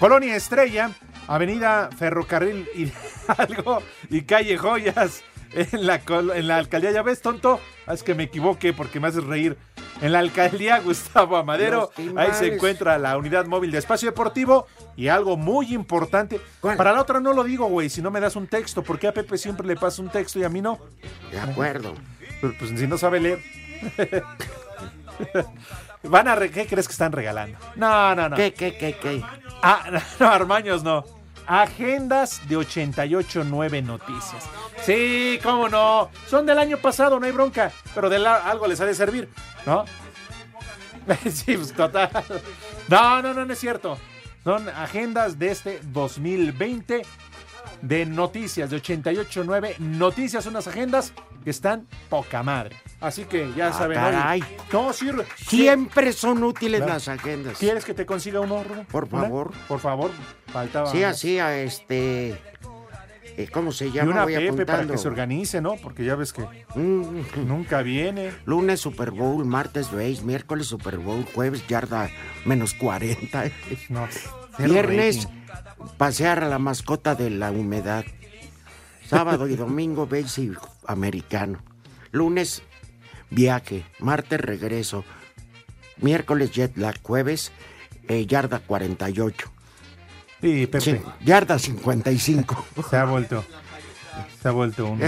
Colonia Estrella, Avenida Ferrocarril Hidalgo y calle Joyas, en la, en la alcaldía. ¿Ya ves, tonto? Es que me equivoqué porque me haces reír. En la alcaldía Gustavo Amadero, ahí se encuentra la unidad móvil de espacio deportivo y algo muy importante. Para la otra no lo digo, güey, si no me das un texto, porque a Pepe siempre le pasa un texto y a mí no. De acuerdo. Pues, pues, si no sabe leer. Van a re- ¿Qué crees que están regalando? No, no, no. ¿Qué, qué, qué, qué? Ah, no, Armaños no. Agendas de 88.9 noticias. Sí, cómo no. Son del año pasado, no hay bronca. Pero de algo les ha de servir, ¿no? sí, pues total. No, no, no, no es cierto. Son agendas de este 2020 de noticias, de 88.9 noticias, unas agendas que están poca madre. Así que ya Ah, saben. caray. oye, No, sirve. Siempre son útiles Claro. las agendas. ¿Quieres que te consiga uno, Rudo? Por ¿Una? favor. Por favor, faltaba. Sí, así a este. eh, ¿Cómo se Y llama? una Voy Pepe para apuntando. que se organice, ¿no? Porque ya ves que Mm. nunca viene. Lunes Super Bowl, martes base, miércoles Super Bowl, jueves yarda menos 40. No, Viernes pasear a la mascota de la humedad. Sábado y domingo base americano. Lunes viaje, martes regreso. Miércoles jet lag, jueves eh, yarda 48. Sí, Pepe. Sí, yarda 55. Se ha vuelto. Se ha vuelto un,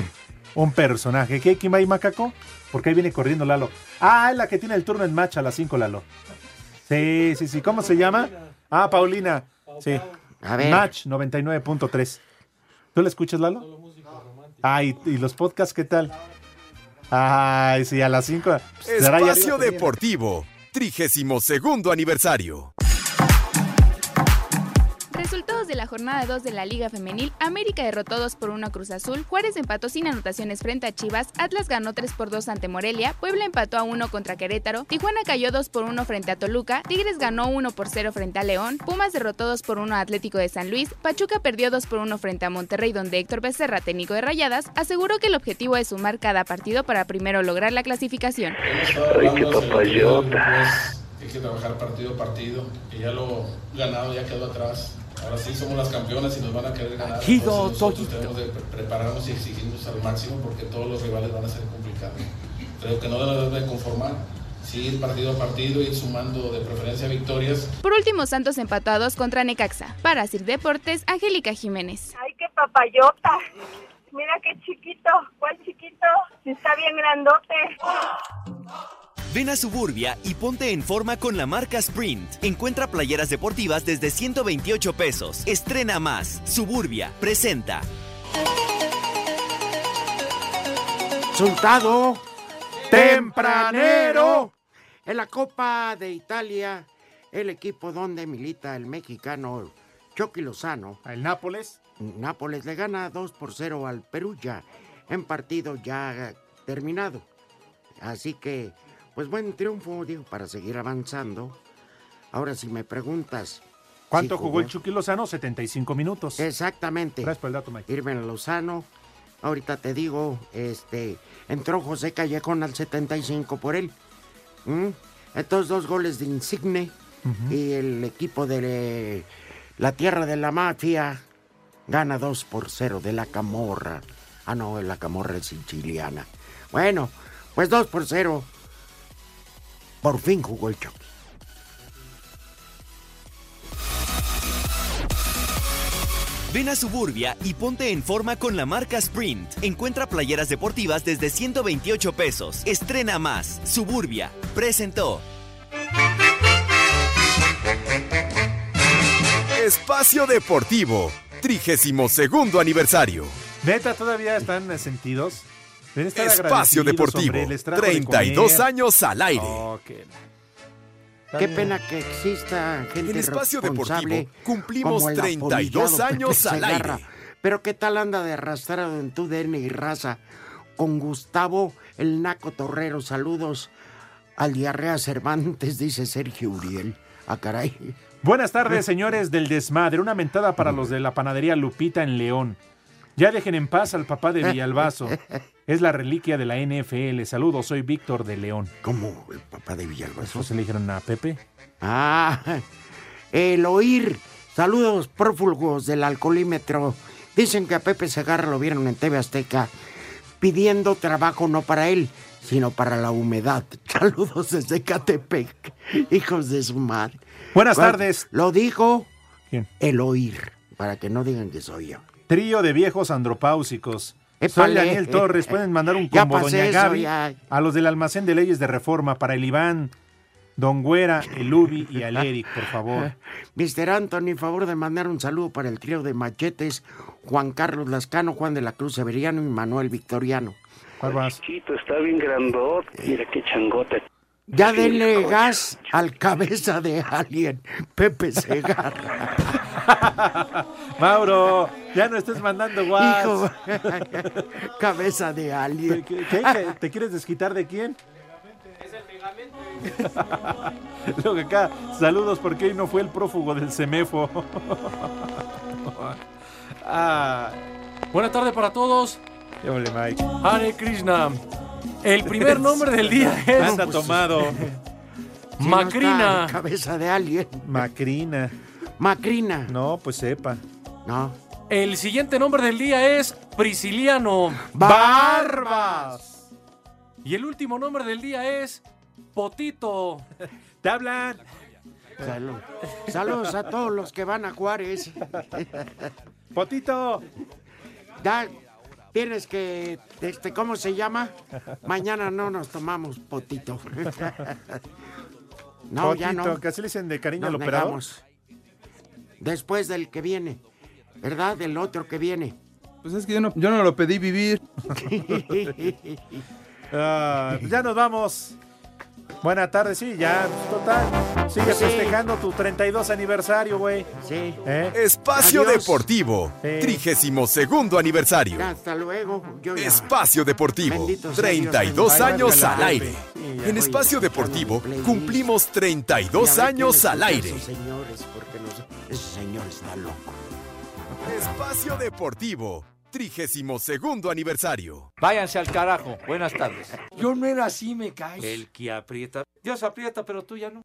un personaje. ¿Qué? ¿Quién va ahí, macaco? Porque ahí viene corriendo Lalo. Ah, es la que tiene el turno en match a las 5, Lalo. Sí, sí, sí. ¿Cómo se llama? Ah, Paulina. Sí. A ver. Match 99.3. ¿Tú la escuchas, Lalo? Ah, ¿y, y los podcasts qué tal? Ay, sí, a las 5. Espacio Deportivo, 32 aniversario. De la jornada 2 de la Liga Femenil, América derrotó 2 por 1 a Cruz Azul, Juárez empató sin anotaciones frente a Chivas, Atlas ganó 3 por 2 ante Morelia, Puebla empató a 1 contra Querétaro, Tijuana cayó 2 por 1 frente a Toluca, Tigres ganó 1 por 0 frente a León, Pumas derrotó 2 por 1 a Atlético de San Luis, Pachuca perdió 2 por 1 frente a Monterrey donde Héctor Becerra, técnico de Rayadas, aseguró que el objetivo es sumar cada partido para primero lograr la clasificación. Ay, qué papayota. Hay que trabajar partido a partido. Que ya lo ganado ya quedó atrás. Ahora sí somos las campeonas y nos van a querer ganar. Entonces nosotros tenemos de pre- prepararnos y exigirnos al máximo porque todos los rivales van a ser complicados. Creo que no nos debe de conformar. Sí, ir partido a partido, ir sumando de preferencia victorias. Por último, Santos 2 contra Necaxa. Para Sir Deportes, Angélica Jiménez. ¡Ay, qué papayota! Mira qué chiquito. ¿Cuál chiquito? Está bien grandote. Ven a Suburbia y ponte en forma con la marca Sprint. Encuentra playeras deportivas desde 128 pesos. Estrena más. Suburbia presenta. resultado tempranero. En la Copa de Italia, el equipo donde milita el mexicano Chucky Lozano. ¿El Nápoles? Nápoles le gana 2 por 0 al Perugia en partido ya terminado. Así que, pues buen triunfo, digo, para seguir avanzando. Ahora, si me preguntas. ¿Cuánto si jugó el Chucky Lozano? 75 minutos. Exactamente. Gracias por el dato, Mike. Irving Lozano. Ahorita te digo, este, entró José Callejón al 75 por él. ¿Mm? Entonces, dos goles de Insigne y el equipo de la Tierra de la Mafia gana 2 por 0 de la Camorra. Ah, no, la Camorra es siciliana. Bueno, pues 2 por 0. Por fin jugó el Chucky. Ven a Suburbia y ponte en forma con la marca Sprint. Encuentra playeras deportivas desde 128 pesos. Estrena más. Suburbia. Presentó. Espacio Deportivo, 32 aniversario. Neta, todavía están sentidos. Espacio Deportivo, hombre, les trajo de 32 comer. años al aire. Oh, qué- Qué pena que exista gente En Espacio responsable Deportivo cumplimos como el 32 apolillado años Pepe al aire. Pero qué tal anda de arrastrado en tu DN y raza con Gustavo el Naco Torrero. Saludos al Diarrea Cervantes, dice Sergio Uriel. Ah, caray. Buenas tardes, señores del desmadre. Una mentada para los de la panadería Lupita en León. Ya dejen en paz al papá de Villalbazo. Es la reliquia de la NFL. Saludos, soy Víctor de León. ¿Cómo el papá de Villalbazo? ¿Eso se le dijeron a Pepe? Ah, el oír. Saludos prófugos del alcoholímetro. Dicen que a Pepe Segarra lo vieron en TV Azteca pidiendo trabajo no para él, sino para la humedad. Saludos desde Catepec, hijos de su madre. Buenas tardes. Lo dijo ¿Quién? el oír, para que no digan que soy yo. Trío de viejos andropáusicos. Soy. Daniel Torres. Pueden mandar un combo Doña eso, Gaby ya. a los del almacén de leyes de reforma para el Iván, Don Güera, el Ubi y al Eric, por favor. Mr. Anthony, favor de mandar un saludo para el trío de machetes, Juan Carlos Lascano, Juan de la Cruz Severiano y Manuel Victoriano. ¿Cuál más? Chiquito, está bien grandote. Mira qué changote. Ya denle gas al cabeza de alien, Pepe Segarra. Mauro, ya no estés mandando guas. Hijo, cabeza de alien. ¿Qué, qué? ¿Qué? ¿Te quieres desquitar de quién? Luego acá, saludos porque hoy no fue el prófugo del CEMEFO. ah, Buenas tardes para todos. ole, Mike. Hare Krishna. El primer nombre del día es Anda tomado. Macrina. el cabeza de alien. Macrina. Macrina. No, pues sepa. No. El siguiente nombre del día es Prisciliano. ¡Barbas! Y el último nombre del día es Potito. Te hablan. Salud. Saludos a todos los que van a Juárez. Potito. Ya tienes que, este, ¿cómo se llama? Mañana no nos tomamos potito. No, Potito, ya no. que así le dicen de cariño Nos al operador. negamos. Después del que viene, ¿verdad? Del otro que viene. Pues es que yo no, yo no lo pedí vivir. Ah, pues ya nos vamos. Buena tarde, sí, ya, total. Sigue Sí. festejando tu 32 aniversario, güey. Sí. ¿Eh? Espacio Adiós. Deportivo, Sí. 32 aniversario. Ya, hasta luego. Yo ya- Espacio Deportivo, Bendito sea 32 Dios, años al aire. Sí, En voy Espacio Deportivo cumplimos 32 Y a ver años al aire. esos señores, porque no sé, ese señor está loco. Espacio Deportivo, 32 aniversario. Váyanse al carajo. Buenas tardes. Yo no era así, me caes. El que aprieta. Dios aprieta, pero tú ya no.